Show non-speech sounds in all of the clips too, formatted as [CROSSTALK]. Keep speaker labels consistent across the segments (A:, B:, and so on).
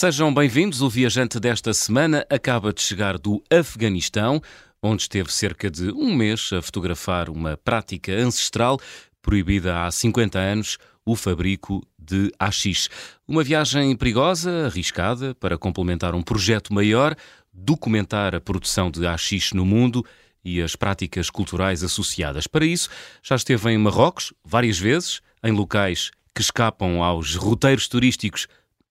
A: Sejam bem-vindos. O viajante desta semana acaba de chegar do Afeganistão, onde esteve cerca de um mês a fotografar uma prática ancestral proibida há 50 anos, o fabrico de haxixe. Uma viagem perigosa, arriscada, para complementar um projeto maior, documentar a produção de haxixe no mundo e as práticas culturais associadas. Para isso, já esteve em Marrocos várias vezes, em locais que escapam aos roteiros turísticos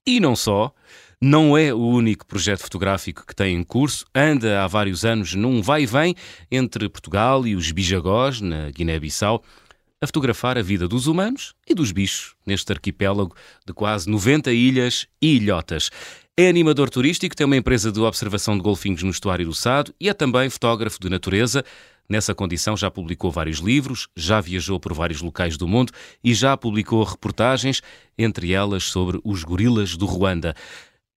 A: e não só. Não é o único projeto fotográfico que tem em curso, anda há vários anos num vai e vem entre Portugal e os Bijagós, na Guiné-Bissau, a fotografar a vida dos humanos e dos bichos neste arquipélago de quase 90 ilhas e ilhotas. É animador turístico, tem uma empresa de observação de golfinhos no estuário do Sado e é também fotógrafo de natureza. Nessa condição, já publicou vários livros, já viajou por vários locais do mundo e já publicou reportagens, entre elas sobre os gorilas do Ruanda.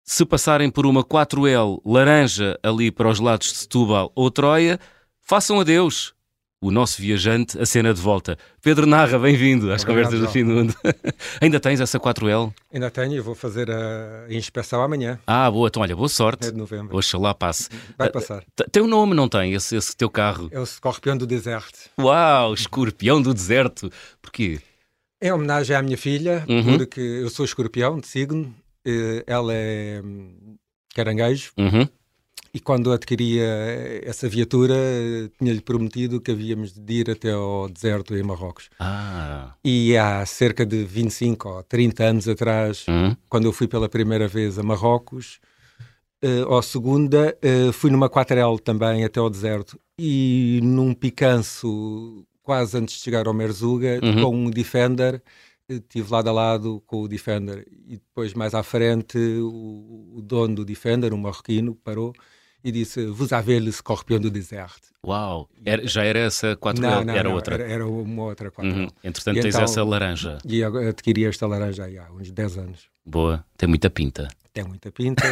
A: Se passarem por uma 4L laranja ali para os lados de Setúbal ou Troia, façam adeus o nosso viajante a cena de volta. Pedro Narra, bem-vindo às Obrigado, Conversas do Fim do Mundo. [LAUGHS] Ainda tens essa 4L?
B: Ainda tenho e vou fazer a inspeção amanhã.
A: Ah, boa, então olha, boa sorte.
B: É de novembro.
A: Oxalá passe.
B: Vai passar.
A: Tem um nome, não tem, esse, esse teu carro?
B: É o Escorpião do Deserto.
A: Uau, Escorpião do Deserto. Porquê?
B: É homenagem à minha filha, uhum. porque eu sou escorpião de signo, ela é hum, caranguejo.
A: Uhum.
B: E quando adquiria essa viatura, tinha-lhe prometido que havíamos de ir até ao deserto em Marrocos.
A: Ah.
B: E há cerca de 25 ou 30 anos atrás,
A: hum?
B: quando eu fui pela primeira vez a Marrocos, uh, ou segunda, uh, fui numa 4L também até ao deserto. E num picanço, quase antes de chegar ao Merzuga, uhum. com um Defender, estive lado a lado com o Defender. E depois, mais à frente, o, o dono do Defender, um marroquino, parou e disse Vous avez le scorpion do deserto.
A: Uau! Era, já era essa 4
B: não,
A: não, era
B: não,
A: outra?
B: Era, era uma outra 4
A: uhum. Entretanto, e tens então, essa laranja.
B: E adquiri esta laranja aí há uns 10 anos.
A: Boa, tem muita pinta.
B: Tem muita pinta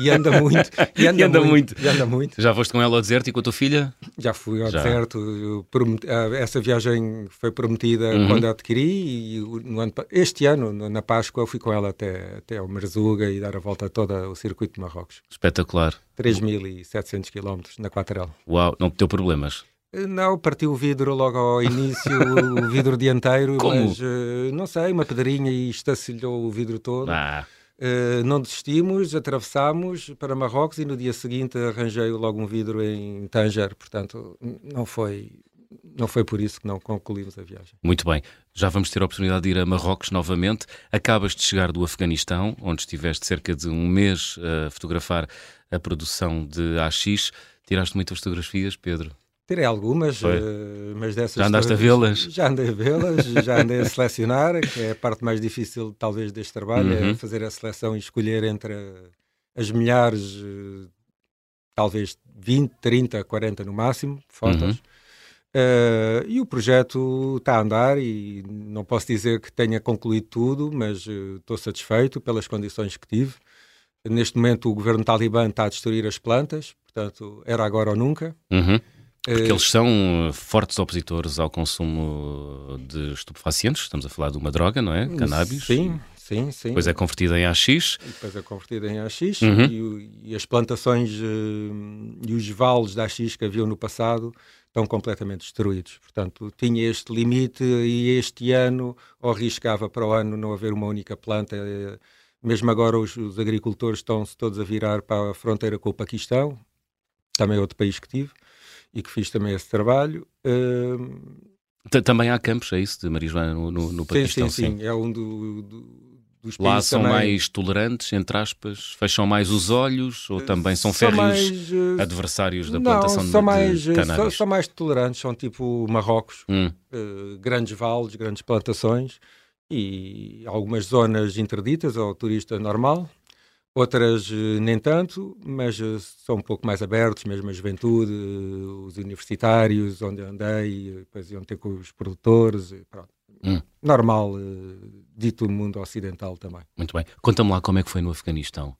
B: e, e anda muito. [LAUGHS] E anda,
A: e anda
B: muito,
A: muito.
B: E anda muito.
A: Já foste com ela ao deserto e com a tua filha?
B: Já fui ao Já. deserto. Prometi, ah, essa viagem foi prometida uhum. quando a adquiri e no ano, este ano, na Páscoa, fui com ela até, até ao Merzuga e dar a volta a todo o circuito de Marrocos.
A: Espetacular.
B: 3.700 km na 4L.
A: Uau, não teve problemas?
B: Eh, não, partiu o vidro logo ao início, o vidro dianteiro, [LAUGHS]
A: Como?
B: mas uh, não sei, uma pedrinha e estacilhou o vidro todo.
A: Ah.
B: Uh, não desistimos, atravessámos para Marrocos e no dia seguinte arranjei logo um vidro em Tanger, portanto não foi não foi por isso que não concluímos a viagem.
A: Muito bem, já vamos ter a oportunidade de ir a Marrocos novamente. Acabas de chegar do Afeganistão, onde estiveste cerca de um mês a fotografar a produção de AX. Tiraste muitas fotografias, Pedro?
B: Tirei algumas, uh, mas dessas.
A: Já andaste a vê-las?
B: Já andei a vê-las, já andei a [LAUGHS] selecionar, que é a parte mais difícil, talvez, deste trabalho, é uhum. é fazer a seleção e escolher entre as milhares, uh, talvez 20, 30, 40 no máximo, fotos. Uhum. Uh, e o projeto está a andar e não posso dizer que tenha concluído tudo, mas estou satisfeito pelas condições que tive. Neste momento, o governo talibã está a destruir as plantas, portanto, era agora ou nunca.
A: Uhum. Porque eh, eles são eh, fortes opositores ao consumo de estupefacientes, estamos a falar de uma droga, não é? Cannabis.
B: Sim, sim, sim.
A: Depois é convertida em AX.
B: depois é convertida em AX uhum. e, e, as plantações uh, e os vales da AX que haviam no passado estão completamente destruídos. Portanto, tinha este limite e este ano, ou arriscava para o ano não haver uma única planta. Mesmo agora os, os agricultores estão-se todos a virar para a fronteira com o Paquistão, também é outro país que tive e que fiz também esse trabalho. Uh...
A: Também há campos, é isso, de Maria Joana, no, no, no Paquistão?
B: Sim, sim, sim, é um do, do dos países
A: Lá são
B: também...
A: mais tolerantes, entre aspas, fecham mais os olhos ou também são férreos mais, uh... adversários da
B: não,
A: plantação
B: são
A: de,
B: mais,
A: de cannabis?
B: São, são, mais tolerantes, são tipo Marrocos,
A: hum.
B: uh, grandes vales, grandes plantações e algumas zonas interditas ao turista normal Outras eh, nem tanto, mas eh, são um pouco mais abertos, mesmo a juventude, eh, os universitários, onde andei, depois iam ter com os produtores, pronto.
A: Hum.
B: Normal, dito mundo ocidental também.
A: Muito bem. Conta-me lá como é que foi no Afeganistão.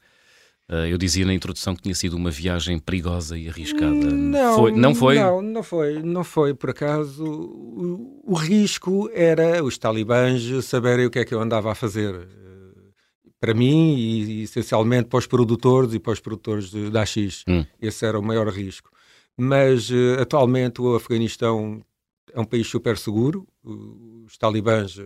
A: Eu dizia na introdução que tinha sido uma viagem perigosa e arriscada.
B: Não,
A: foi, não foi?
B: Não, não foi. Não foi, por acaso. O, o risco era os talibãs saberem o que é que eu andava a fazer para mim e, essencialmente para os produtores e para os produtores de, da AX. Hum. Esse era o maior risco. Mas uh, atualmente o Afeganistão é um país super seguro. Os talibãs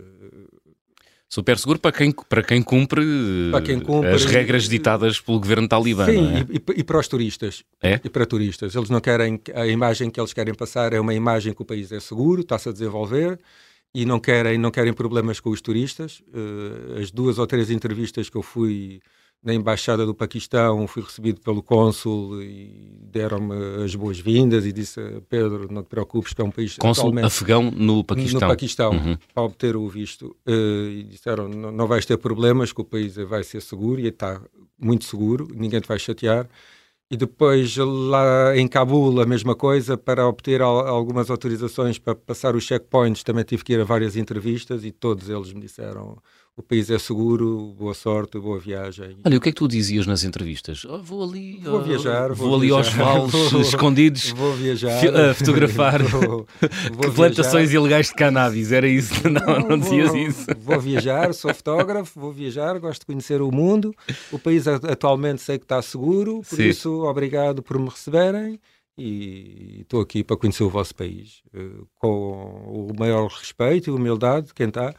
A: Super seguro para quem, para quem, cumpre, para quem cumpre as regras ditadas pelo governo talibã.
B: Sim,
A: é?
B: e, e, para os turistas.
A: É?
B: E para turistas. Eles não querem. A imagem que eles querem passar é uma imagem que o país é seguro, está-se a desenvolver e não querem, não querem problemas com os turistas. Uh, as duas ou três entrevistas que eu fui na Embaixada do Paquistão, fui recebido pelo cônsul e deram-me as boas-vindas e disse, Pedro, não te preocupes que é um país...
A: Cônsul afegão no Paquistão.
B: No Paquistão, uhum. para obter o visto. Uh, e disseram, não, vais ter problemas, que o país vai ser seguro e está muito seguro, ninguém te vai chatear. E depois lá em Cabul a mesma coisa, para obter al algumas autorizações para passar os checkpoints também tive que ir a várias entrevistas e todos eles me disseram o país é seguro, boa sorte, boa viagem.
A: Olha, o que é que tu dizias nas entrevistas? Oh, vou ali,
B: vou oh, viajar,
A: vou, vou ali viajar, aos vales [LAUGHS] escondidos,
B: vou viajar,
A: a fotografar [LAUGHS] vou, vou [LAUGHS] plantações viajar. ilegais de cannabis, era isso? Não, não, não dizias isso.
B: Vou viajar, sou fotógrafo, vou viajar, gosto de conhecer o mundo. O país atualmente sei que está seguro, por Sim. isso obrigado por me receberem e estou aqui para conhecer o vosso país uh, com o maior respeito e humildade de quem está.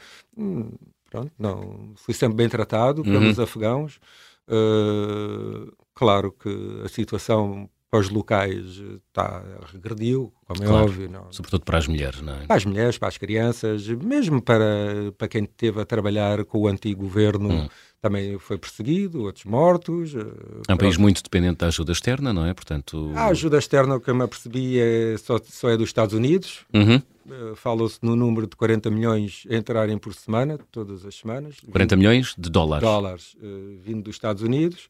B: Pronto, não, fui sempre bem tratado pelos uhum. afegãos. Uh, claro que a situação para os locais está regrediu, como é claro, óbvio. Não.
A: Sobretudo para as mulheres, não é?
B: Para as mulheres, para as crianças, mesmo para, para quem teve a trabalhar com o antigo governo, hum. também foi perseguido, outros mortos.
A: Eh, é um país muito dependente da ajuda externa, não é? Portanto...
B: A ajuda externa, o que eu me apercebi, é, só, só é dos Estados Unidos.
A: Uhum.
B: Uh, Fala-se no número de 40 milhões entrarem por semana, todas as semanas.
A: 40 milhões de dólares.
B: Dólares, uh, vindo dos Estados Unidos.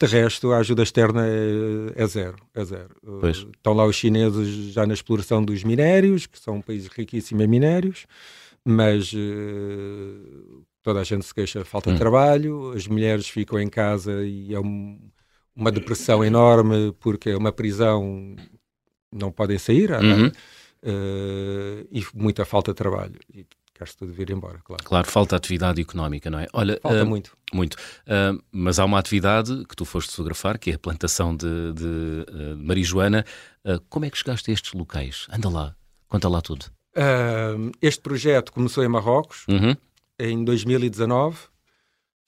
B: De resto, a ajuda externa é, é zero. É zero.
A: Pois.
B: Estão lá os chineses já na exploração dos minérios, que são um país riquíssimo em minérios, mas uh, toda a gente se queixa de falta hum. de trabalho, as mulheres ficam em casa e é um, uma depressão enorme porque é uma prisão, não podem sair,
A: uhum. Uh,
B: e muita falta de trabalho. E quer-se tudo vir embora, claro.
A: Claro, falta atividade económica, não é?
B: Olha, falta uh, muito.
A: Muito. Uh, mas há uma atividade que tu foste fotografar, que é a plantação de, de uh, marijuana. como é que chegaste a estes locais? Anda lá, conta lá tudo.
B: este projeto começou em Marrocos,
A: uhum.
B: em 2019.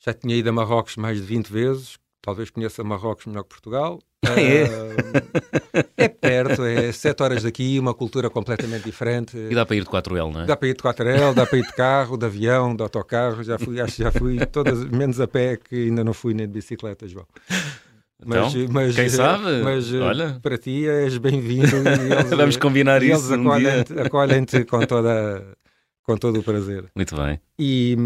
B: Já tinha ido a Marrocos mais de 20 vezes, talvez conheça Marrocos melhor que Portugal. [LAUGHS]
A: É.
B: Uh, é perto, é 7 horas daqui, uma cultura completamente diferente.
A: E dá para ir de 4L, não é?
B: Dá para ir de 4L, dá para ir de carro, de avião, de autocarro. Já fui, acho que já fui todas, menos a pé, que ainda não fui nem de bicicleta, João.
A: Mas, então, mas, quem sabe?
B: Mas
A: Olha.
B: para ti és bem-vindo. [LAUGHS]
A: Vamos combinar isso.
B: Eles acolhem-te acolhem com toda com todo o prazer.
A: Muito bem.
B: E,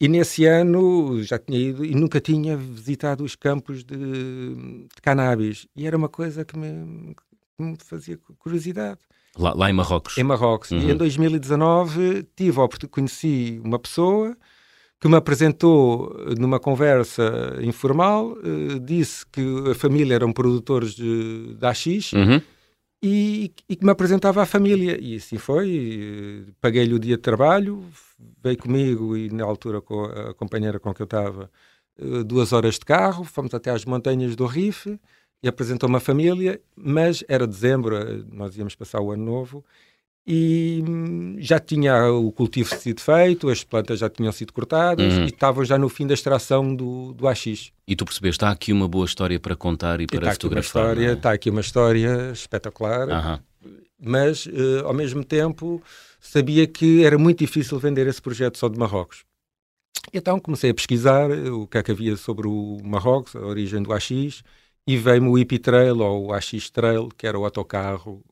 B: e, nesse ano já tinha ido e nunca tinha visitado os campos de, de cannabis. E era uma coisa que me, que me fazia curiosidade.
A: Lá, lá, em Marrocos?
B: Em Marrocos. Uhum. E em 2019 tive, conheci uma pessoa que me apresentou numa conversa informal, uh, disse que a família eram produtores de, de AX.
A: Uhum
B: e, e, que me apresentava à família. E assim foi. Paguei-lhe o dia de trabalho, veio comigo e na altura com a companheira com que eu estava, eh, duas horas de carro, fomos até às montanhas do Rife e apresentou-me a família, mas era dezembro, eh, nós íamos passar o ano novo e hum, já tinha o cultivo sido feito, as plantas já tinham sido cortadas uhum. e estavam já no fim da extração do, do AX.
A: E tu percebeste, está aqui uma boa história para contar e para e está fotografar.
B: Aqui história,
A: é?
B: Está aqui uma história espetacular,
A: uhum.
B: mas uh, ao mesmo tempo sabia que era muito difícil vender esse projeto só de Marrocos. Então comecei a pesquisar o que é que havia sobre o Marrocos, a origem do AX, e veio-me o IP Trail, ou o AX Trail, que era o autocarro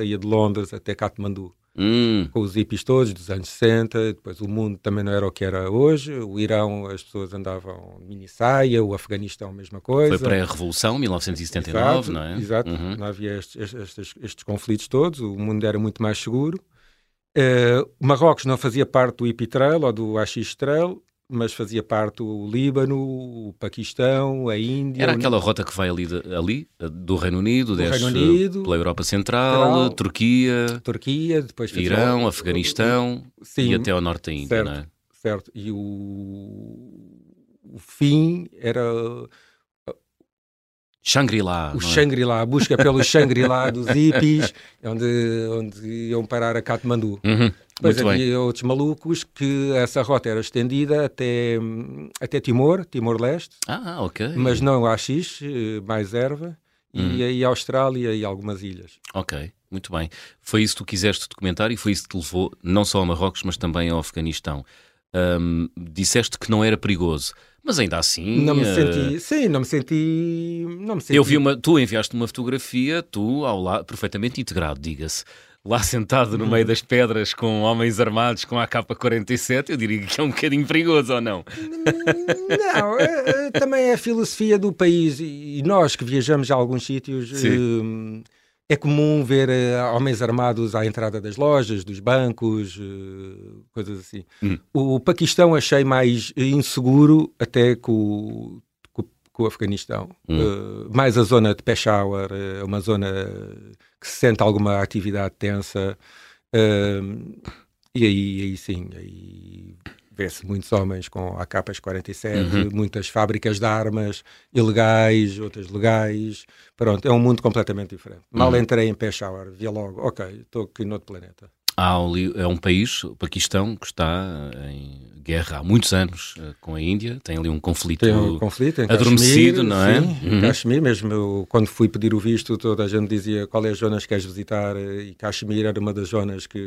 B: saía de Londres até Katmandu.
A: Hum.
B: Com os hippies todos dos anos 60, depois o mundo também não era o que era hoje. O Irão, as pessoas andavam mini saia, o Afeganistão, a mesma coisa.
A: Foi pré-revolução, 1979,
B: exato,
A: não é?
B: Exato, uhum. não havia estes, estes, estes, conflitos todos, o mundo era muito mais seguro. Uh, Marrocos não fazia parte do hippie Trail ou do AX Trail, mas fazia parte o Líbano, o Paquistão, a Índia.
A: Era aquela rota que vai ali, de, ali do Reino Unido,
B: do Reino Unido,
A: pela Europa Central, Central
B: Turquia, Turquia, depois
A: Irão, Afeganistão sim, e até ao norte da Índia,
B: certo,
A: não é?
B: Certo. E o, o fim era
A: Shangri-La.
B: O é? Shangri-La, a busca pelo Shangri-La dos [LAUGHS] hippies, onde, onde iam parar a Katmandu.
A: Uhum.
B: Depois
A: Muito
B: havia
A: bem.
B: outros malucos que essa rota era estendida até, até Timor, Timor-Leste,
A: Ah, ok.
B: mas não a X, eh, mais erva,
A: Hum.
B: e aí a Austrália e algumas ilhas.
A: Ok, muito bem. Foi isso que tu quiseste documentar e foi isso que te levou não só a Marrocos, mas também ao Afeganistão. Ahm, disseste que não era perigoso, mas ainda assim.
B: Não me
A: eh,
B: senti, sim, não me senti, não me senti.
A: Eu vi uma. Tu enviaste uma fotografia, tu ao lado, perfeitamente integrado, diga-se. Lá sentado no meio das pedras com homens armados com a AK-47, eu diria que é um bocadinho perigoso ou não?
B: Não, é, é, também é a filosofia do país e nós que viajamos a alguns sítios
A: Sim.
B: eh, é comum ver eh, homens armados à entrada das lojas, dos bancos, eh, coisas assim.
A: Hum.
B: O Paquistão achei mais inseguro até que o, que o- Afeganistão.
A: Hum.
B: Eh, mais a zona de Peshawar, é uma zona que se sente alguma atividade tensa. eh, e aí, aí sim, aí vê-se muitos homens com AK-47,
A: Uhum.
B: muitas fábricas de armas ilegais, outras legais. Pronto, é um mundo completamente diferente. Mal
A: Uhum.
B: entrei em Peshawar, via logo, ok, estou aqui noutro planeta.
A: É um país, o Paquistão, que está em guerra há muitos anos eh, com a Índia, tem ali um conflito.
B: Tem um conflito
A: adormecido,
B: Kashmir,
A: não é?
B: Sim,
A: Uhum.
B: Kashmir mesmo. Eu, quando fui pedir o visto, toda a gente dizia qual é as zonas que queres visitar e Kashmir era uma das zonas que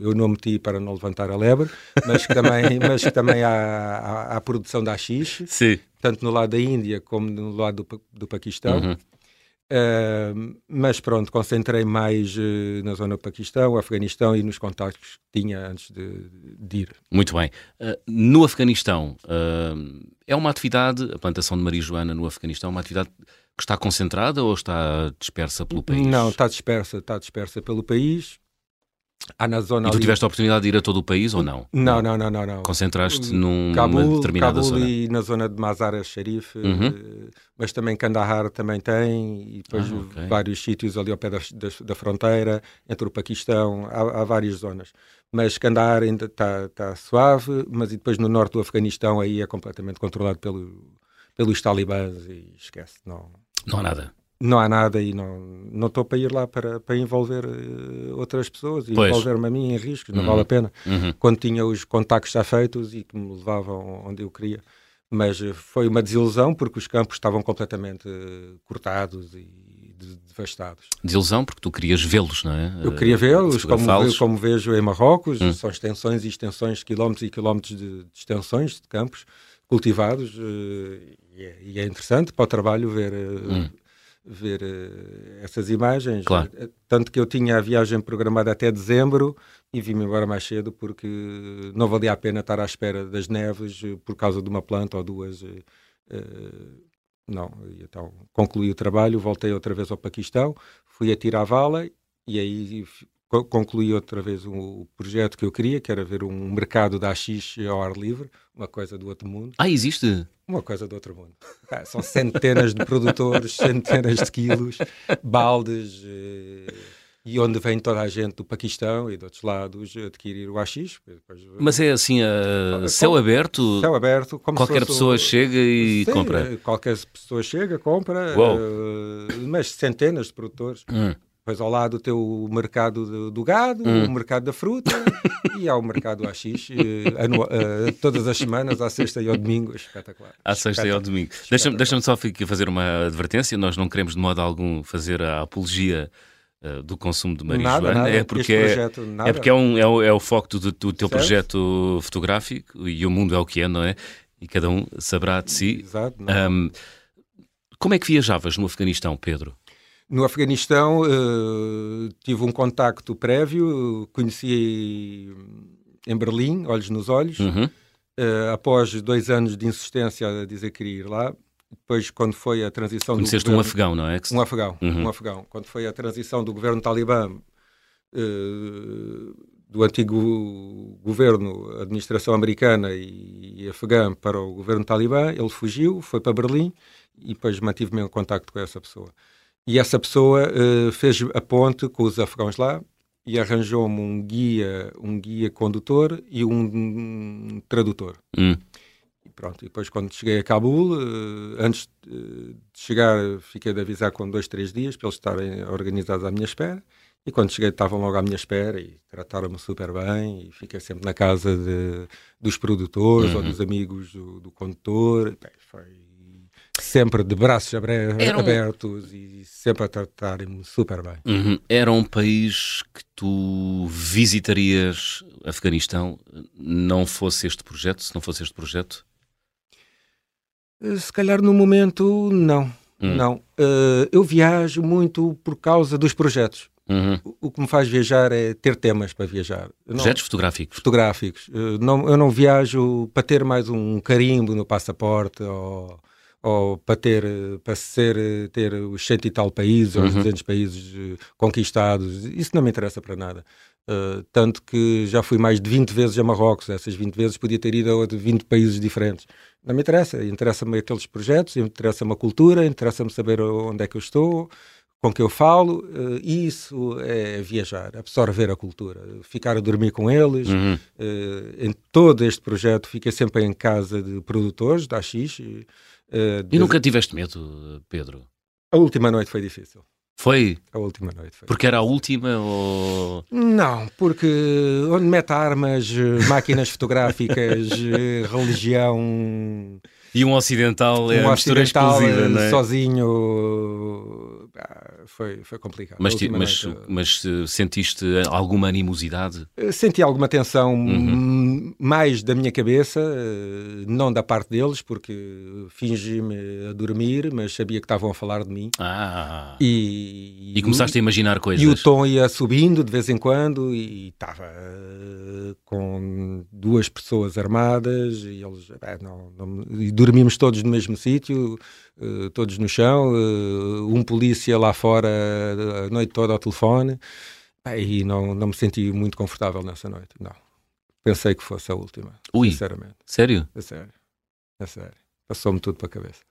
B: eu não meti para não levantar a lebre, mas que também, [LAUGHS] mas que também há, há, há produção AX,
A: Sim.
B: tanto no lado da Índia como no lado do, do Paquistão.
A: Uhum.
B: Uh, mas pronto, concentrei mais uh, na zona do Paquistão, Afeganistão e nos contactos que tinha antes de, de ir.
A: Muito bem. Uh, no Afeganistão, é uma atividade, a plantação de marijuana no Afeganistão, é uma atividade que está concentrada ou está dispersa pelo país?
B: Não, está dispersa, está dispersa pelo país. Há na zona
A: E tu
B: ali-
A: tiveste a oportunidade de ir a todo o país ou não?
B: Não, não, não, não. não.
A: Concentraste num, numa
B: Cabul,
A: determinada
B: Cabul
A: zona?
B: e na zona de Mazar al-Sharif,
A: Uhum.
B: eh, mas também Kandahar também tem, e depois
A: Ah, ok.
B: vários sítios ali ao pé da, da, da fronteira, entre o Paquistão, há, há várias zonas. Mas Kandahar ainda está tá suave, mas e depois no norte do Afeganistão aí é completamente controlado pelo, pelos talibãs e esquece, não,
A: Não há nada.
B: Não há nada e não não estou para ir lá para, para envolver eh, outras pessoas e envolver-me a mim em riscos, não
A: Uhum.
B: vale a pena
A: Uhum.
B: quando tinha os contactos já feitos e que me levavam onde eu queria. Mas eh, foi uma desilusão porque os campos estavam completamente eh, cortados e de- devastados.
A: Desilusão, porque tu querias vê-los, não é?
B: Eu queria vê-los, como, como vejo em Marrocos,
A: Hum.
B: são extensões e extensões, quilómetros e quilómetros de, de extensões de campos cultivados eh, e, é, e é interessante para o trabalho ver,
A: Hum.
B: Ver eh, essas imagens.
A: Claro.
B: Eh, Tanto que eu tinha a viagem programada até dezembro e vim-me embora mais cedo porque não valia a pena estar à espera das neves eh, por causa de uma planta ou duas. eh, não, e então concluí o trabalho, voltei outra vez ao Paquistão, fui a Tiravala e aí concluí outra vez o, projeto que eu queria, que era ver um mercado de AX ao ar livre, uma coisa do outro mundo.
A: Ah, existe?
B: Uma coisa do outro mundo. Pá, são centenas de produtores, [LAUGHS] centenas de quilos, baldes, eh, e onde vem toda a gente do Paquistão e de outros lados adquirir o AX. Depois,
A: Mas é assim, a céu aberto,
B: céu aberto,
A: qualquer pessoa
B: o-
A: chega e
B: Sim,
A: compra.
B: eh, Qualquer pessoa chega, compra, eh, mas centenas de produtores.
A: Hum.
B: Depois ao lado tem o mercado do, do gado,
A: Hum.
B: o mercado da fruta [LAUGHS] e há o mercado AX eh, eh, todas as semanas, à sexta e ao domingo. Espetacular.
A: À sexta e ao domingo. Deixa-me deixa só fazer uma advertência. Nós não queremos de modo algum fazer a apologia eh, do consumo de marijuana. É porque, é,
B: projeto, nada.
A: é, porque é, um, é, o, é o foco do, do teu
B: Certo.
A: projeto fotográfico e o mundo é o que é, não é? E cada um saberá de si.
B: Exato.
A: Ahm, como é que viajavas no Afeganistão, Pedro?
B: No Afeganistão eh, tive um contacto prévio, conheci em Berlim, olhos nos olhos,
A: Uhum.
B: eh, após dois anos de insistência a dizer que queria ir lá. Depois, quando foi a transição
A: Conheceste
B: do
A: um
B: governo,
A: afegão, não é?
B: Um afegão,
A: Uhum.
B: um afegão. Quando foi a transição do governo talibã, eh, do antigo governo, administração americana e, afegã para o governo talibã, ele fugiu, foi para Berlim e depois mantive-me em contacto com essa pessoa. E essa pessoa eh, fez a ponte com os afegãos lá e arranjou-me um guia, um guia condutor e um, tradutor.
A: Hum.
B: pronto. E depois, quando cheguei a Cabul, uh, antes de chegar, fiquei de avisar com dois, três dias para eles estarem organizados à minha espera. E quando cheguei, estavam logo à minha espera e trataram-me super bem. E fiquei sempre na casa de, dos produtores uhum. ou dos amigos do, do condutor. Bem, sempre de braços abertos um... e sempre a tratarem-me super bem.
A: Uhum. Era um país que tu visitarias, Afeganistão, não fosse este projeto, se não fosse este projeto?
B: Eh, se calhar no momento, não. Hum. Não. Uh, eu viajo muito por causa dos projetos. Uhum. O, o que me faz viajar é ter temas para viajar.
A: Projetos não, fotográficos?
B: Fotográficos. Uh, não, eu não viajo para ter mais um carimbo no passaporte ou ou para ter, para ser, ter os cento e tal países, uhum. ou os 200 países eh, conquistados, isso não me interessa para nada. Uh, tanto que já fui mais de 20 vezes a Marrocos, essas 20 vezes podia ter ido a 20 países diferentes. Não me interessa, interessa-me aqueles projetos, interessa-me a cultura, interessa-me saber onde é que eu estou, com que eu falo, uh, isso é viajar, absorver a cultura, ficar a dormir com eles. Uhum. Uh, em todo este projeto fiquei sempre em casa de produtores da AX,
A: Uh, e nunca tiveste medo, Pedro?
B: A última noite foi difícil.
A: Foi?
B: A última noite foi.
A: Porque era a última ou.
B: Não, porque onde mete armas, [LAUGHS] máquinas fotográficas, eh, religião.
A: E um ocidental é um mistura explosiva, não é?
B: sozinho foi, foi complicado.
A: Mas, mas, noite, mas eh, sentiste alguma animosidade?
B: Eh, senti alguma tensão uhum. mais da minha cabeça, eh, não da parte deles, porque fingi-me a dormir, mas sabia que estavam a falar de mim.
A: Ah. E, e começaste a imaginar coisas.
B: E o tom ia subindo de vez em quando e estava com duas pessoas armadas e eles não, não, e dormimos todos no mesmo sítio uh, todos no chão, uh, um polícia lá fora a noite toda ao telefone, e não, não me senti muito confortável nessa noite, não. Pensei que fosse a última, Ui, sinceramente.
A: Sério?
B: É sério, é sério. Passou-me tudo para a cabeça.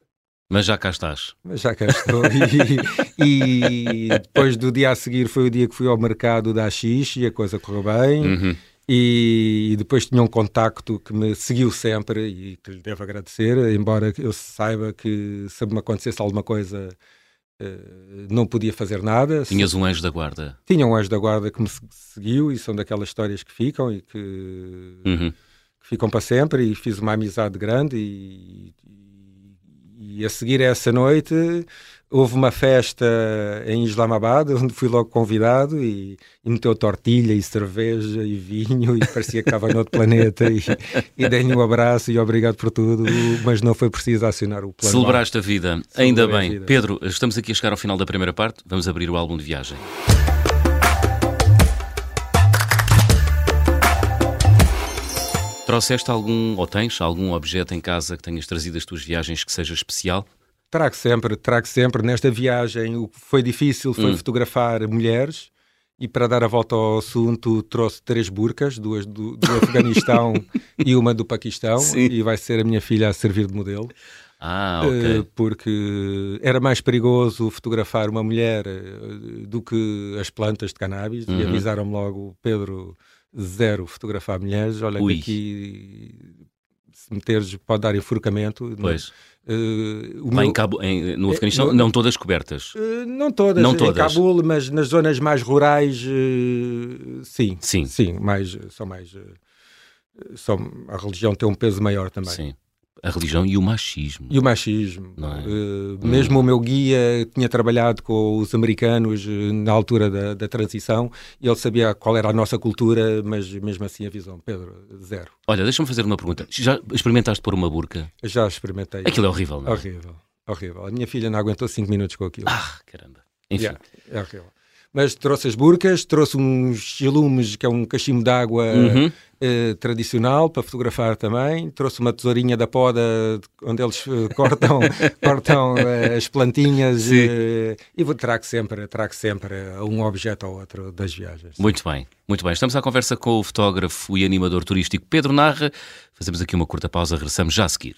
A: Mas já cá estás.
B: Mas já cá estou. [LAUGHS] e, e, depois do dia a seguir foi o dia que fui ao mercado da AX e a coisa correu bem. Uhum. E, depois tinha um contacto que me seguiu sempre e que lhe devo agradecer, embora eu saiba que se me acontecesse alguma coisa uh, não podia fazer nada.
A: Tinhas um anjo da guarda?
B: Tinha um anjo da guarda que me seguiu e são daquelas histórias que ficam e que, uhum. que ficam para sempre e fiz uma amizade grande e, e, e a seguir essa noite houve uma festa em Islamabad, [LAUGHS] onde fui logo convidado e, e meteu tortilha e cerveja e vinho e parecia que estava noutro planeta e, [LAUGHS] e dei-lhe um abraço e obrigado por tudo, mas não foi preciso acionar o plano.
A: Celebraste a vida, Celebrei ainda bem. Vida. Pedro, estamos aqui a chegar ao final da primeira parte, vamos abrir o álbum de viagem. Trouxeste algum, ou tens algum objeto em casa que tenhas trazido das tuas viagens que seja especial?
B: Trago sempre, trago sempre. Nesta viagem, o que foi difícil foi hum. fotografar mulheres e para dar a volta ao assunto trouxe três burcas, duas do, do [LAUGHS] Afeganistão e uma do Paquistão Sim. e vai ser a minha filha a servir de modelo.
A: Ah, ok.
B: Uh, porque era mais perigoso fotografar uma mulher uh, do que as plantas de cannabis uhum. e avisaram-me logo, Pedro, zero fotografar mulheres, olha Ui. que aqui se meteres pode dar enforcamento.
A: Pois. Uh, Lá meu... em Cabo, em, no Afeganistão, é, não todas cobertas?
B: Uh, não todas, não todas. em Cabul, mas nas zonas mais rurais, uh, sim.
A: Sim.
B: Sim, mais, são mais... São, a religião tem um peso maior também.
A: Sim a religião e o machismo.
B: E o machismo. É? Uh, mesmo hum. o meu guia tinha trabalhado com os americanos uh, na altura da, da, transição e ele sabia qual era a nossa cultura, mas mesmo assim a visão, Pedro, zero.
A: Olha, deixa-me fazer uma pergunta. Já experimentaste pôr uma burca?
B: Já experimentei.
A: Aquilo é horrível, não é?
B: Horrível, horrível. A minha filha não aguentou 5 minutos com aquilo.
A: Ah, caramba. Enfim. Yeah,
B: é horrível mas trouxe as burcas, trouxe uns chilumes, que é um cachimbo de água uhum. Eh, tradicional, para fotografar também, trouxe uma tesourinha da poda, onde eles eh, [LAUGHS] cortam, cortam eh, as plantinhas, e vou, trago sempre, trago sempre um objeto ou outro das viagens.
A: Muito bem, muito bem. Estamos à conversa com o fotógrafo e animador turístico Pedro Narra. Fazemos aqui uma curta pausa, regressamos já a seguir.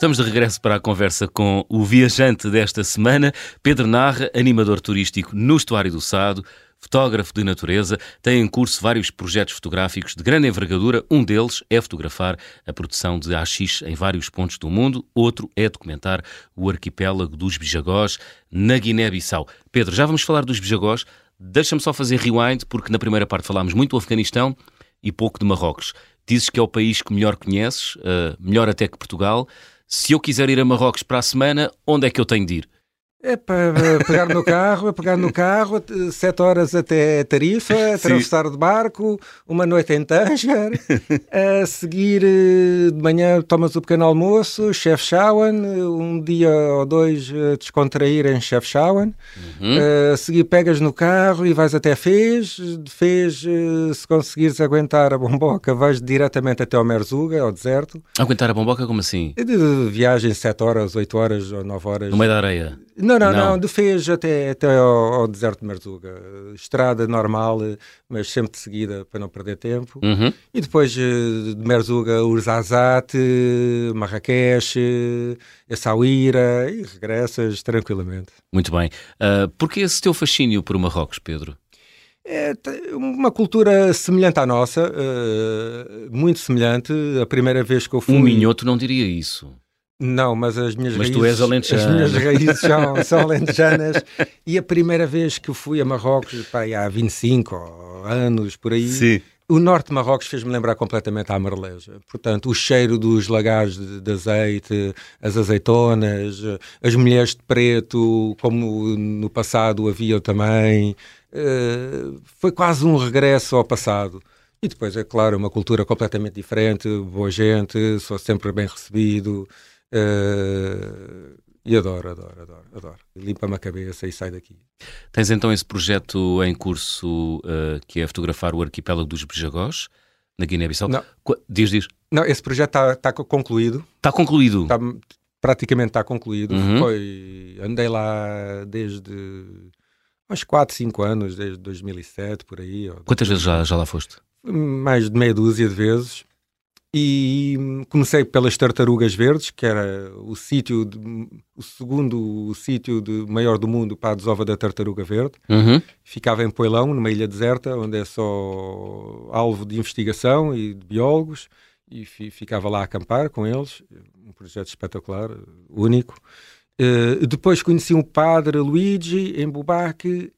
A: Estamos de regresso para a conversa com o viajante desta semana, Pedro Narra, animador turístico no Estuário do Sado, fotógrafo de natureza, tem em curso vários projetos fotográficos de grande envergadura. Um deles é fotografar a produção de AX em vários pontos do mundo, outro é documentar o arquipélago dos Bijagós na Guiné-Bissau. Pedro, já vamos falar dos Bijagós. Deixa-me só fazer rewind, porque na primeira parte falámos muito do Afeganistão e pouco de Marrocos. Dizes que é o país que melhor conheces, uh, melhor até que Portugal. Se eu quiser ir a Marrocos para a semana, onde é que eu tenho de ir?
B: É para pegar no carro, é pegar no carro, sete horas até Tarifa, [LAUGHS] atravessar de barco, uma noite em Tanger, [LAUGHS] a seguir eh, de manhã tomas o pequeno almoço, Chef Shawan, um dia ou dois a descontrair em Chef Shawan, uhum. a seguir pegas no carro e vais até Fez, de Fez, eh, se conseguires aguentar a bomboca, vais diretamente até ao Merzuga, ao deserto.
A: Aguentar a bomboca como assim?
B: De viagem sete horas, oito horas ou nove horas.
A: No meio da areia?
B: Não, não, não, não, de Fez até, até ao, ao, deserto de Marzuga. Estrada normal, mas sempre de seguida para não perder tempo. Uhum. E depois eh, de Marzuga, Urzazate, Marrakech, Essaouira e regressas tranquilamente.
A: Muito bem. Uh, Porquê esse teu fascínio por Marrocos, Pedro?
B: É uma cultura semelhante à nossa, uh, muito semelhante. A primeira vez que eu fui.
A: Um minhoto não diria isso.
B: Não, mas as minhas
A: mas
B: raízes.
A: tu és.
B: As minhas raízes são, são alentejanas. e a primeira vez que fui a Marrocos, pá, há 25 anos por aí. Sim. O norte de Marrocos fez-me lembrar completamente a Marleja. Portanto, o cheiro dos lagares de, de, azeite, as azeitonas, as mulheres de preto, como no passado havia também. Uh, foi quase um regresso ao passado. E depois, é claro, uma cultura completamente diferente, boa gente, sou sempre bem recebido. Uh, e adoro, adoro, adoro, adoro. Limpa-me a cabeça e sai daqui.
A: Tens então esse projeto em curso uh, que é fotografar o arquipélago dos Bijagós, na Guiné-Bissau?
B: Não.
A: Diz, diz.
B: Não, esse projeto está tá concluído.
A: Está concluído?
B: Tá, praticamente está concluído. Uhum. Foi, andei lá desde uns 4, 5 anos, desde 2007, por aí.
A: Quantas vezes já, já lá foste?
B: Mais de meia dúzia de vezes e comecei pelas Tartarugas Verdes, que era o sítio, o segundo sítio maior do mundo para a desova da tartaruga verde. Uhum. Ficava em Poilão, numa ilha deserta, onde é só alvo de investigação e de biólogos, e ficava lá a acampar com eles. Um projeto espetacular, único. Uh, depois conheci um padre Luigi em Bubaque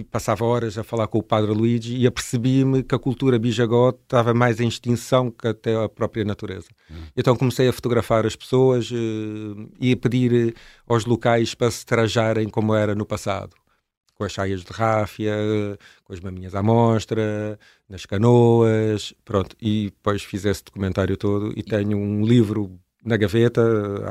B: e passava horas a falar com o padre Luigi e apercebi-me que a cultura bijagó estava mais em extinção que até a própria natureza. Hum. Então comecei a fotografar as pessoas uh, e a pedir eh, aos locais para se trajarem como era no passado. Com as saias de ráfia, com as maminhas à mostra, nas canoas, pronto. E depois fiz esse documentário todo e tenho um livro na gaveta,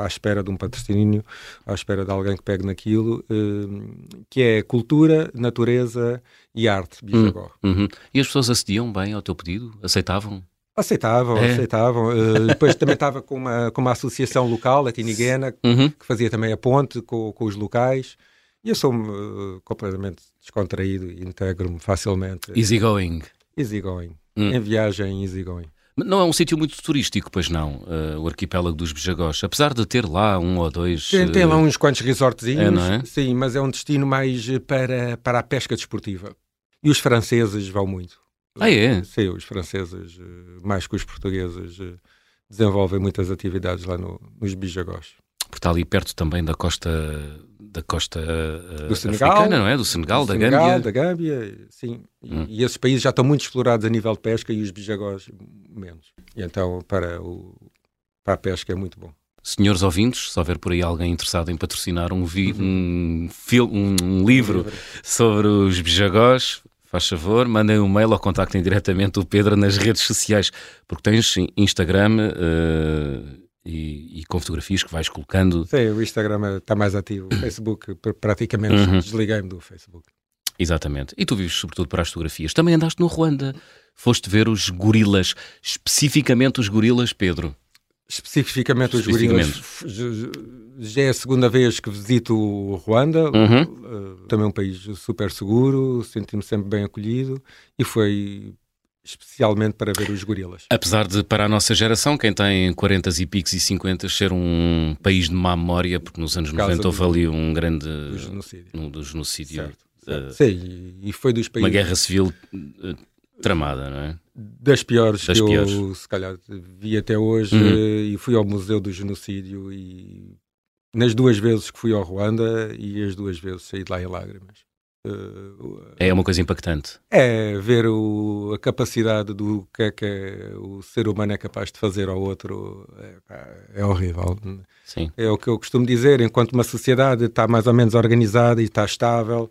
B: à espera de um patrocínio, à espera de alguém que pegue naquilo, uh, que é cultura, natureza e arte, Bijagó.
A: Hum, uhum. E as pessoas acediam bem ao teu pedido? Aceitavam?
B: Aceitavam, é. aceitavam. Uh, [LAUGHS] depois também estava com uma, com uma associação local, a Tiniguena, uhum. que fazia também a ponte com, com os locais. E eu sou uh, completamente descontraído e integro-me facilmente.
A: Easygoing.
B: Easygoing. Hum. Em viagem, easygoing.
A: Não é um sítio muito turístico, pois não, uh, o arquipélago dos Bijagós, apesar de ter lá um ou dois...
B: Tem, tem lá eh, uns quantos resortzinhos, é, é? sim, mas é um destino mais para, para a pesca desportiva. E os franceses vão muito.
A: Ah, é?
B: Sim, os franceses, eh, mais que os portugueses, desenvolvem muitas atividades lá no, nos Bijagós.
A: Porque está ali perto também da costa da costa uh, do Senegal, africana, não é? Do Senegal, do da Senegal, Gâmbia.
B: da Gâmbia, sim. Hum. E, e, esses países já estão muito explorados a nível de pesca e os bijagós menos. E então para, o, para a pesca é muito bom.
A: Senhores ouvintes, se houver por aí alguém interessado em patrocinar um, vi, um, fil, um, um livro sobre os bijagós, faz favor, mandem um mail ou contactem diretamente o Pedro nas redes sociais, porque tens Instagram uh, e, e, com fotografias que vais colocando.
B: Sim, o Instagram está mais ativo, o Facebook praticamente uhum. desliguei-me do Facebook.
A: Exatamente. E tu vives sobretudo para as fotografias. Também andaste no Ruanda, foste ver os gorilas, especificamente os gorilas, Pedro.
B: Especificamente os gorilas. Já é a segunda vez que visito o Ruanda, uhum. Eh, também um país super seguro, senti-me sempre bem acolhido e foi especialmente para ver os gorilas.
A: Apesar de, para a nossa geração, quem tem 40 e picos e 50, ser um país de má memória, porque nos anos 90 houve ali um grande... Do genocídio. Um, do genocídio.
B: Certo, certo. Uh, Sim, e foi dos países...
A: Uma guerra civil uh, tramada, não é?
B: Das piores das que piores. eu, se calhar, vi até hoje uhum. e fui ao Museu do Genocídio e nas duas vezes que fui ao Ruanda e as duas vezes saí de lá em lágrimas.
A: É uma coisa impactante.
B: É ver o, a capacidade do que é que é, o ser humano é capaz de fazer ao outro é, é, horrível. Sim. É o que eu costumo dizer, enquanto uma sociedade está mais ou menos organizada e está estável,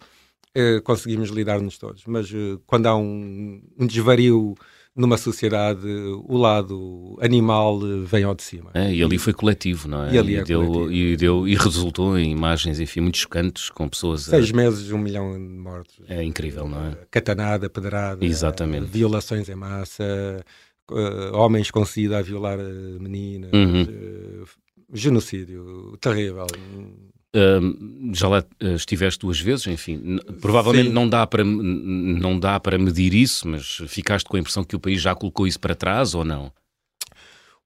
B: eh, conseguimos lidar-nos todos. Mas eh, quando há um, um, desvario numa sociedade, o lado animal eh, vem ao de cima.
A: É, e ali foi coletivo, não é?
B: E, ali
A: é
B: deu, coletivo.
A: e, deu, e resultou em imagens, enfim, muito chocantes, com pessoas...
B: Seis a... meses, um milhão de mortos.
A: É incrível, não é?
B: Catanada, pedrada,
A: Exatamente.
B: violações em massa, homens com sida a violar meninas, uhum. genocídio terrível
A: já lá uh, estiveste duas vezes, enfim, provavelmente não dá, para, não dá para medir isso, mas ficaste com a impressão que o país já colocou isso para trás ou não?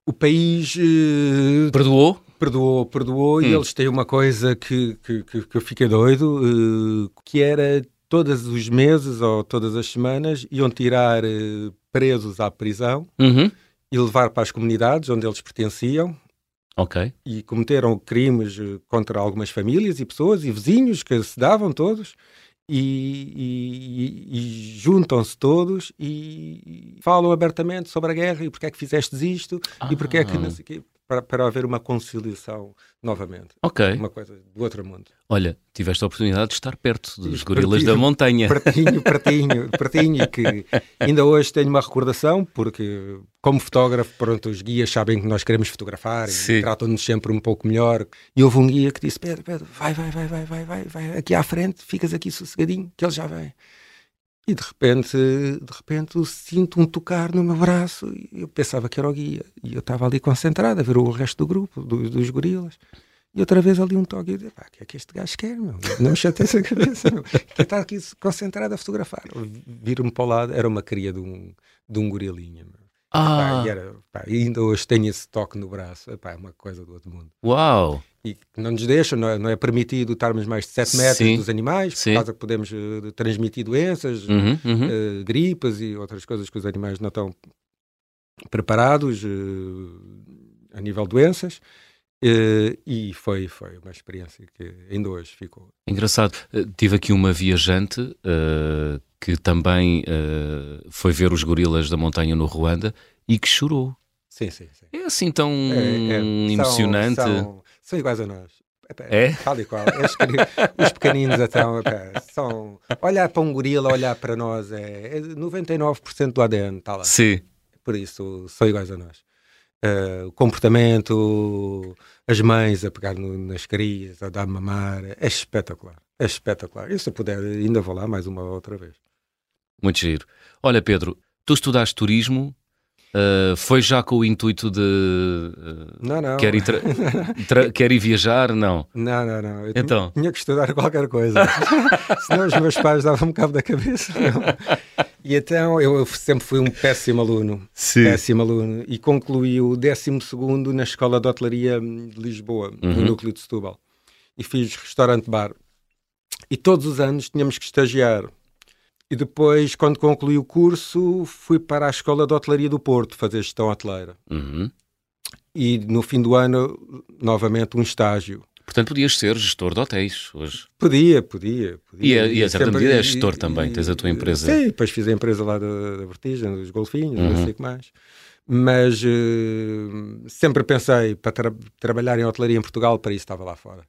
B: O país uh,
A: perdoou?
B: Perdoou, perdoou, hum. e eles têm uma coisa que, que, que, que eu fiquei doido, uh, que era todos os meses ou todas as semanas iam tirar presos à prisão uhum. e levar para as comunidades onde eles pertenciam
A: Ok.
B: E cometeram crimes eh, contra algumas famílias e pessoas e vizinhos que se davam todos. E, e, e juntam-se todos e falam abertamente sobre a guerra e porque é que fizeste isto ah. e porque é que não sei quê para, para haver uma conciliação novamente.
A: Ok.
B: Uma coisa do outro mundo.
A: Olha, tiveste a oportunidade de estar perto dos gorilas da montanha.
B: Pertinho, pertinho, pertinho, que ainda hoje tenho uma recordação, porque como fotógrafo, pronto, os guias sabem que nós queremos fotografar e tratam-nos sempre um pouco melhor. E houve um guia que disse, Pedro, Pedro, vai, vai, vai, vai, vai, vai, vai, aqui à frente, ficas aqui sossegadinho, que ele já vem. E de repente, de repente, eu sinto um tocar no meu braço e eu pensava que era o guia. E eu estava ali concentrado a ver o resto do grupo, do, dos gorilas. E outra vez ali um toque e eu disse, pá, o que é que este gajo quer, meu? Não me chateia a cabeça, meu. [LAUGHS] está aqui concentrado a fotografar. Viro-me para o lado, era uma cria de um, de um gorilinha, meu. Ah. Pá, e, era, pá, ainda hoje tenho esse toque no braço. É uma coisa do outro mundo.
A: Uau!
B: E não nos deixam, não é, não é permitido estarmos mais de 7 metros Sim. dos animais, Sim. por causa que podemos uh, transmitir doenças, uhum, uhum. Uh, gripas e outras coisas que os animais não estão preparados uh, a nível de doenças. E foi, foi uma experiência que ainda hoje ficou.
A: Engraçado. Tive aqui uma viajante que também foi ver os gorilas da montanha no Ruanda e que chorou.
B: Sim, sim, sim.
A: É assim tão é, é, emocionante.
B: São, são, são, iguais a nós.
A: É?
B: Tal e qual. os pequeninos então, são. Olhar para um gorila, olhar para nós é, é 99% do ADN, está lá.
A: Sim.
B: Por isso, são iguais a nós. Uh, o comportamento, as mães a pegar no, nas crias, a dar mamar, é espetacular. É espetacular. E se eu puder, ainda vou lá mais uma outra vez.
A: Muito giro. Olha, Pedro, tu estudaste turismo, uh, foi já com o intuito de. Uh,
B: não, não.
A: Quer ir, [LAUGHS] quer ir viajar? Não.
B: Não, não, não. Eu
A: então.
B: Tinha, tinha que estudar qualquer coisa. [LAUGHS] Senão os meus pais davam-me cabo da cabeça. Não. E então eu sempre fui um péssimo aluno.
A: Sim.
B: Péssimo aluno. E concluí o 12 na Escola de Hotelaria de Lisboa, uhum. no núcleo de Setúbal. E fiz restaurante-bar. E todos os anos tínhamos que estagiar. E depois, quando concluí o curso, fui para a Escola de Hotelaria do Porto fazer gestão hoteleira. Uhum. E no fim do ano, novamente, um estágio.
A: Portanto, podias ser gestor de hotéis hoje.
B: Podia, podia. podia.
A: E, a, e a certa sempre, medida é gestor e, também, tens a tua empresa.
B: Sim, depois fiz a empresa lá da, da Vertigem, dos Golfinhos, uhum. não sei o que mais. Mas uh, sempre pensei para tra trabalhar em hotelaria em Portugal, para isso estava lá fora.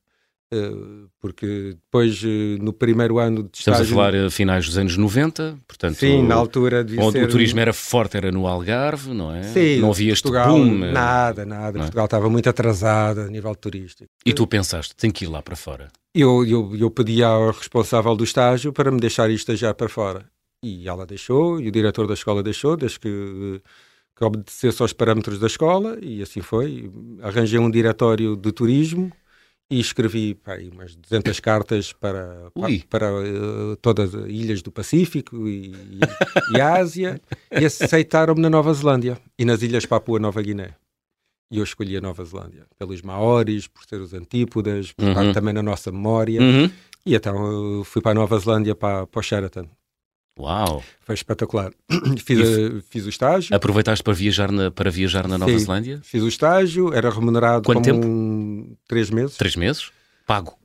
B: Uh, porque depois, uh, no primeiro ano de
A: Estamos
B: estágio...
A: a falar a finais dos anos 90, portanto...
B: Sim, na altura de
A: Onde
B: ser...
A: o turismo era forte, era no Algarve, não é?
B: Sim,
A: não havia este
B: Portugal,
A: boom.
B: Nada, nada. Portugal estava muito atrasado a nível turístico.
A: E tu pensaste, tem que ir lá para fora?
B: Eu, eu, eu pedi ao responsável do estágio para me deixar ir estagiar para fora. E ela deixou, e o diretor da escola deixou, desde que que obedecesse aos parâmetros da escola e assim foi. Arranjei um diretório de turismo e escrevi pá, umas 200 cartas para, para, para uh, todas as ilhas do Pacífico e, e, e Ásia e aceitaram-me na Nova Zelândia e nas ilhas Papua Nova Guiné. E eu escolhi a Nova Zelândia pelos maoris, por ser os antípodas, por uhum. estar também na nossa memória.
A: Uhum.
B: E então fui para a Nova Zelândia, para, para o Sheraton.
A: Uau!
B: Foi espetacular. [CLEARS THROAT] fiz, a, fiz o estágio.
A: Aproveitaste para viajar na, para viajar na Nova
B: Sim,
A: Zelândia?
B: Fiz o estágio, era remunerado
A: Quanto
B: como
A: tempo?
B: Um, três meses.
A: Três meses? Pago?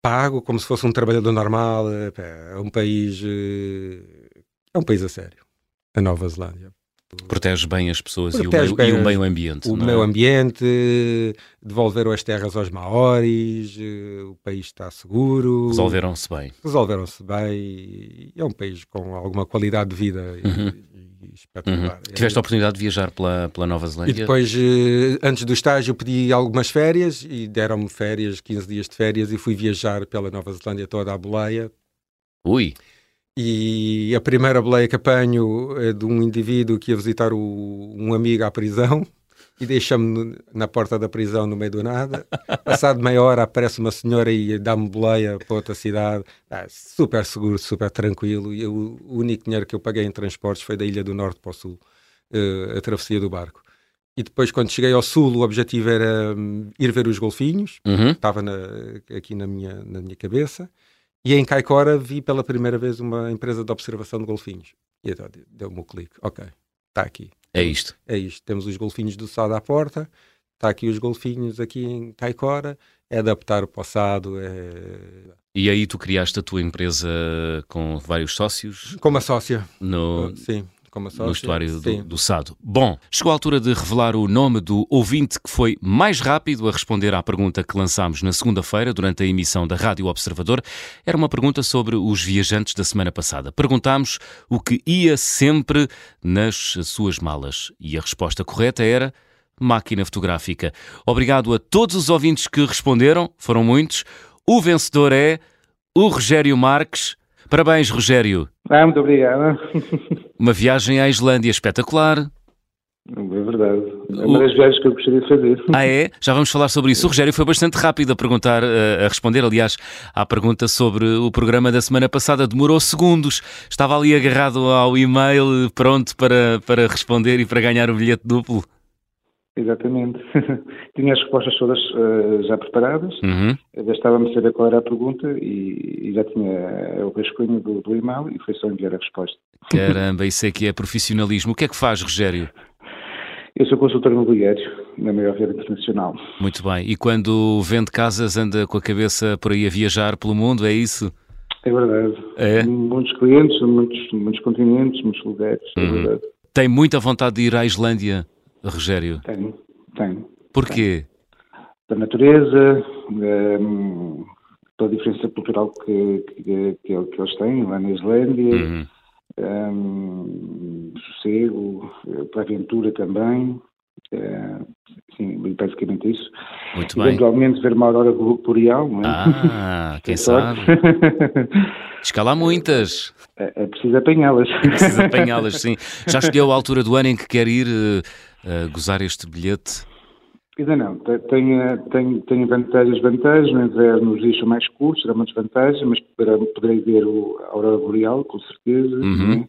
B: Pago, como se fosse um trabalhador normal. É, é um país. Eh, é um país a sério. A Nova Zelândia.
A: Protege bem as pessoas e o, meio, e o, meio, ambiente.
B: O meio é? ambiente, devolveram as terras aos maoris, eh, o país está seguro.
A: Resolveram-se bem.
B: Resolveram-se bem. É um país com alguma qualidade de vida uhum. e, e espetacular.
A: Uhum. Tiveste a oportunidade de viajar pela, pela Nova Zelândia?
B: E depois, eh, antes do estágio, pedi algumas férias e deram-me férias, 15 dias de férias, e fui viajar pela Nova Zelândia toda à boleia.
A: Ui!
B: E a primeira boleia que apanho é de um indivíduo que ia visitar o, um amigo à prisão e deixa-me na porta da prisão no meio do nada. [LAUGHS] Passado meia hora aparece uma senhora e dá-me boleia para outra cidade. Ah, super seguro, super tranquilo. E eu, o único dinheiro que eu paguei em transportes foi da Ilha do Norte para o Sul, uh, a travessia do barco. E depois, quando cheguei ao Sul, o objetivo era um, ir ver os golfinhos.
A: Uhum.
B: Estava na, aqui na minha, na minha cabeça. E em Caicora vi pela primeira vez uma empresa de observação de golfinhos. E então deu-me o um clique. Ok, está aqui.
A: É isto.
B: É isto. Temos os golfinhos do Sado à porta, está aqui os golfinhos aqui em Caicora, é adaptar o passado. É...
A: E aí tu criaste a tua empresa com vários sócios?
B: Com uma sócia.
A: No...
B: Sim
A: no estuário do, do, Sado. Bom, chegou a altura de revelar o nome do ouvinte que foi mais rápido a responder à pergunta que lançámos na segunda-feira durante a emissão da Rádio Observador. Era uma pergunta sobre os viajantes da semana passada. Perguntámos o que ia sempre nas suas malas e a resposta correta era máquina fotográfica. Obrigado a todos os ouvintes que responderam, foram muitos. O vencedor é o Rogério Marques. Parabéns, Rogério.
C: Ah, muito obrigado. [LAUGHS]
A: Uma viagem à Islândia espetacular.
C: É verdade. É uma das viagens que eu gostaria de fazer.
A: Ah, é? Já vamos falar sobre isso. O Rogério foi bastante rápido a perguntar, a responder, aliás, à pergunta sobre o programa da semana passada. Demorou segundos. Estava ali agarrado ao e-mail, pronto para, para responder e para ganhar o bilhete duplo.
C: Exatamente. [LAUGHS] Tinha as respostas todas uh, já preparadas,
A: uhum.
C: bastava-me saber qual era a pergunta e, e já tinha o rascunho do, do, e-mail e foi só enviar a resposta.
A: Caramba, isso é que é profissionalismo. O que é que faz, Rogério?
C: Eu sou consultor imobiliário na maior rede internacional.
A: Muito bem. E quando vende casas, anda com a cabeça por aí a viajar pelo mundo, é isso?
C: É verdade.
A: É?
C: Muitos clientes, muitos, muitos continentes, muitos lugares, é
A: uhum.
C: verdade.
A: Tem muita vontade de ir à Islândia? Rogério?
C: Tenho, tenho.
A: Porquê?
C: Da natureza, um, pela diferença cultural que, que, que, eles têm lá na Islândia,
A: uhum.
C: um, sossego, pela aventura também. É, sim, basicamente isso.
A: Muito bem.
C: Eventualmente ver uma aurora boreal, não é?
A: Ah, [LAUGHS] quem sabe? Escalar muitas.
C: É, é preciso apanhá-las.
A: É preciso apanhá-las, [LAUGHS] sim. Já escolheu a altura do ano em que quer ir uh, gozar este bilhete?
C: Ainda não. Tem, tem, tem vantagens, vantagens. No inverno os dias são mais curtos, terá muitas vantagens, mas poderei ver o, aurora boreal, com certeza.
A: Uhum.
C: É?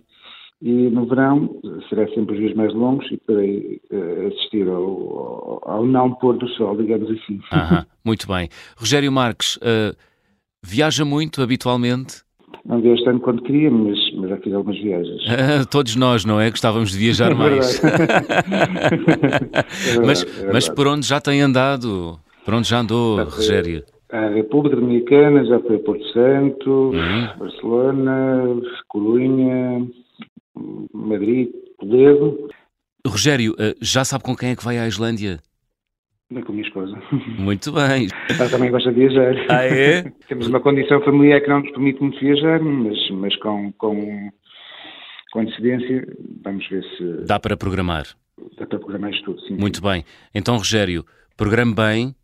C: E no verão será sempre os dias mais longos e poderei uh, assistir ao, ao, ao, não pôr do sol, digamos assim.
A: Uhum. Muito bem. Rogério Marques, uh, viaja muito habitualmente?
C: Não viajo tanto quanto queria, mas, mas já fiz algumas viagens.
A: Uh, [LAUGHS] todos nós, não é? Gostávamos de viajar
C: é
A: mais. [LAUGHS]
C: é
A: mas,
C: é
A: mas por onde já tem andado? Por onde já andou, Rogério?
C: A República Dominicana, já foi a Porto Santo, uhum. Barcelona, Corunha, Madrid, Toledo.
A: Rogério, eh, já sabe com quem é que vai à Islândia?
C: Com a minha.
A: Muito bem.
C: Ela também gosta de viajar.
A: Ah, é? [LAUGHS]
C: Temos uma condição familiar que não nos permite muito viajar, mas, mas com, com, com antecedência vamos ver se...
A: Dá para programar?
C: Dá para programar isto tudo, sim.
A: Muito sim. bem. Então, Rogério, programe bem,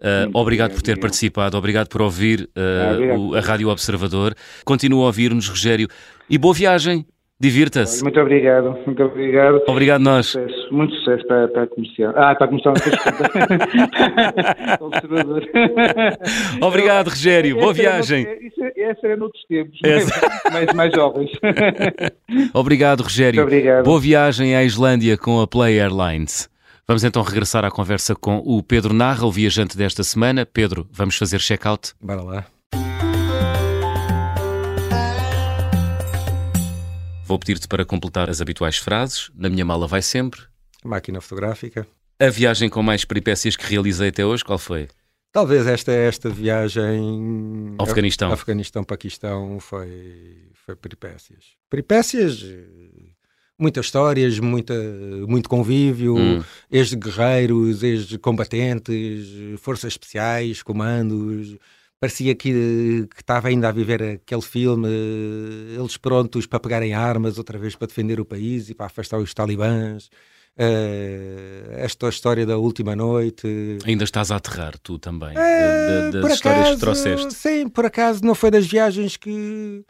A: Uh, obrigado por ter participado, obrigado por ouvir uh, o, a Rádio Observador. Continua a ouvir-nos, Rogério. E boa viagem! Divirta-se.
C: Muito obrigado, muito obrigado.
A: Obrigado nós.
C: Sucesso, muito sucesso para, para a comercial. Ah, para a comercial, [LAUGHS]
A: Observador. [LAUGHS] Obrigado, Rogério. Boa viagem.
C: essa era noutros tempos, essa... mais, mais jovens. [LAUGHS]
A: Obrigado, Rogério.
C: Muito obrigado.
A: Boa viagem à Islândia com a Play Airlines. Vamos então regressar à conversa com o Pedro Narra, o viajante desta semana. Pedro, vamos fazer check-out?
B: Bora lá.
A: Vou pedir-te para completar as habituais frases. Na minha mala vai sempre.
B: Máquina fotográfica.
A: A viagem com mais peripécias que realizei até hoje, qual foi?
B: Talvez esta, esta viagem...
A: Afeganistão.
B: Afeganistão, Paquistão, foi, foi peripécias. Peripécias muitas histórias, muita, muito convívio, hum. ex-guerreiros, ex-combatentes, forças especiais, comandos. Parecia que, que estava ainda a viver aquele filme, eles prontos para pegarem armas outra vez para defender o país e para afastar os talibãs. Uh, esta história da última noite.
A: Ainda estás a aterrar, tu também, uh, das histórias
B: acaso,
A: que trouxeste.
B: Sim, por acaso não foi das viagens que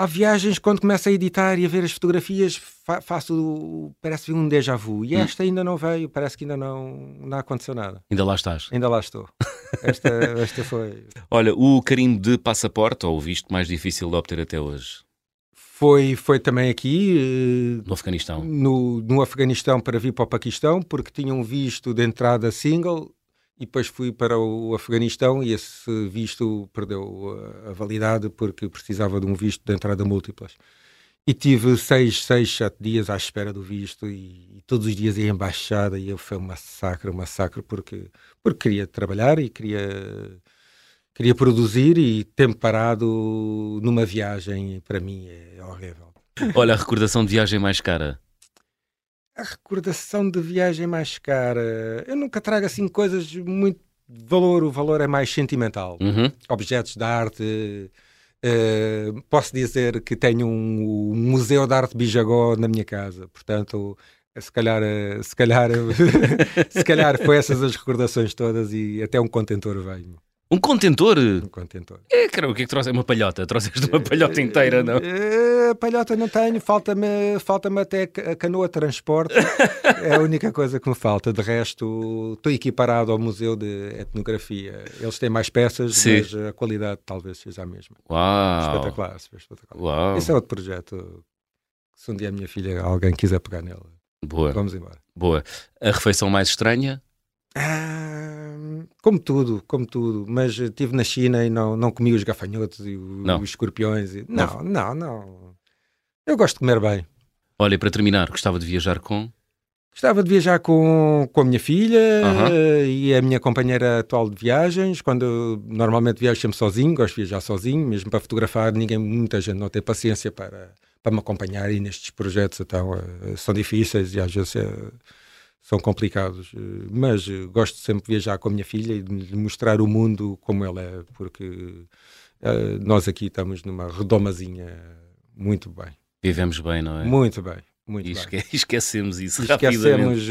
B: Há viagens, quando começo a editar e a ver as fotografias, fa faço, parece um déjà vu. E hum. esta ainda não veio, parece que ainda não, não aconteceu nada.
A: Ainda lá estás?
B: Ainda lá estou. [LAUGHS] Esta, esta foi.
A: Olha, o carimbo de passaporte, ou o visto mais difícil de obter até hoje?
B: Foi, foi também aqui.
A: Uh, no Afeganistão?
B: No, no Afeganistão para vir para o Paquistão, porque tinha um visto de entrada single e depois fui para o Afeganistão e esse visto perdeu a validade porque precisava de um visto de entrada múltiplas. E tive seis, seis, sete dias à espera do visto e, e todos os dias ia embaixada e foi um massacre, um massacre porque, porque queria trabalhar e queria, queria produzir e tempo parado numa viagem para mim é horrível.
A: Olha, a recordação de viagem mais cara
B: a recordação de viagem mais cara. Eu nunca trago assim coisas muito de valor, o valor é mais sentimental.
A: Uhum.
B: Objetos de arte. Uh, posso dizer que tenho um, um, museu de arte Bijagó na minha casa, portanto, se calhar, eh, se calhar, [LAUGHS] se calhar foi essas as recordações todas e até um contentor veio.
A: Um contentor?
B: Um contentor.
A: É, cara, o que é que trouxe? Uma palhota? Trouxeste uma palhota inteira, não?
B: É, palhota não tenho, falta-me falta até a canoa de transporte. [LAUGHS] é a única coisa que me falta. De resto, estou equiparado ao Museu de Etnografia. Eles têm mais peças, Sim. mas a qualidade talvez seja a mesma.
A: Uau!
B: Espetacular, espetacular.
A: Uau.
B: Esse é outro projeto. Se um dia a minha filha, alguém quiser pegar nela,
A: Boa.
B: vamos embora.
A: Boa. A refeição mais estranha?
B: Ah, como tudo, como tudo. Mas estive na China e não, não comi os gafanhotos e o, os escorpiões. E... Não, não, não, não. Eu gosto de comer bem.
A: Olha, para terminar, gostava de viajar com?
B: Gostava de viajar com, com a minha filha e a minha companheira atual de viagens. Quando eu, normalmente viajo sempre sozinho, gosto de viajar sozinho, mesmo para fotografar. Ninguém, muita gente não tem paciência para, para me acompanhar e nestes projetos então, uh, são difíceis e às vezes uh, são complicados, eh, mas eh, gosto sempre de viajar com a minha filha e de lhe mostrar o mundo como ele é, porque uh, nós aqui estamos numa redomazinha muito bem.
A: Vivemos bem, não é?
B: Muito bem. Muito
A: e esque [LAUGHS] esquecemos isso
B: esquecemos,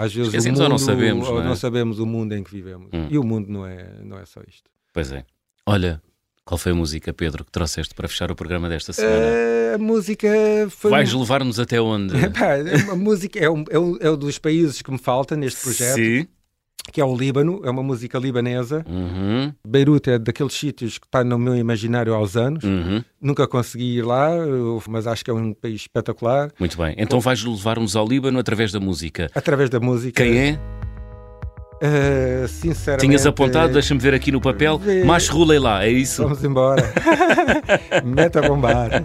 B: às vezes
A: esquecemos
B: o mundo,
A: ou não sabemos,
B: ou
A: não, é?
B: não sabemos o mundo em que vivemos. Hum. E o mundo não é, não é só isto.
A: Pois é. Olha, qual foi a música, Pedro, que trouxeste para fechar o programa desta semana?
B: Uh, a música foi.
A: Vais levar-nos até onde? [LAUGHS]
B: a música é um, é, um, é um dos países que me falta neste projeto.
A: Sim.
B: Que é o Líbano, é uma música libanesa.
A: Uhum.
B: Beirute é daqueles sítios que está no meu imaginário há uns anos.
A: Uhum.
B: Nunca consegui ir lá, mas acho que é um país espetacular.
A: Muito bem. Então vais levar-nos ao Líbano através da música.
B: Através da música.
A: Quem é?
B: Uh, sinceramente.
A: Tinhas apontado, eh, deixa-me ver aqui no papel. Uh, mas rolei lá, é isso?
B: Vamos embora. [LAUGHS] Meta bombar.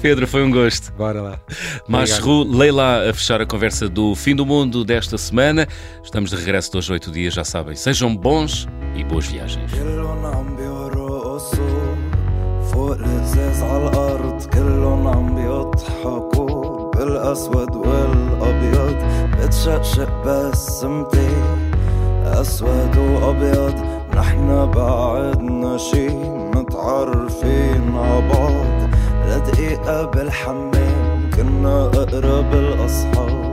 A: Pedro, foi um gosto.
B: Bora lá.
A: Mas rolei lá a fechar a conversa do fim do mundo desta semana. Estamos de regresso dois oito dias, já sabem. Sejam bons e boas viagens.
D: فوق الازاز على الارض كلهم عم بيضحكوا بالاسود والابيض بتشقشق بسمتي أسود وأبيض نحن بعدنا شي متعرفين عبعض لدقيقة بالحمام كنا أقرب الأصحاب.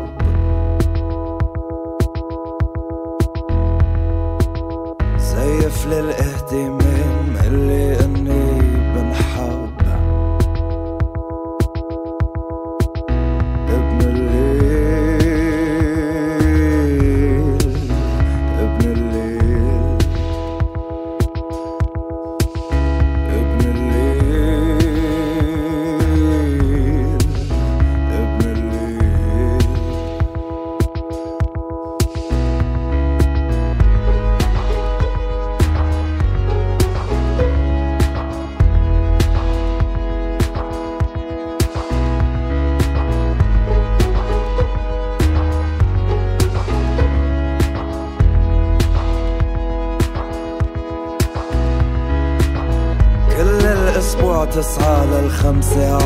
D: زيف للاهتمام اللي إني I'm sorry.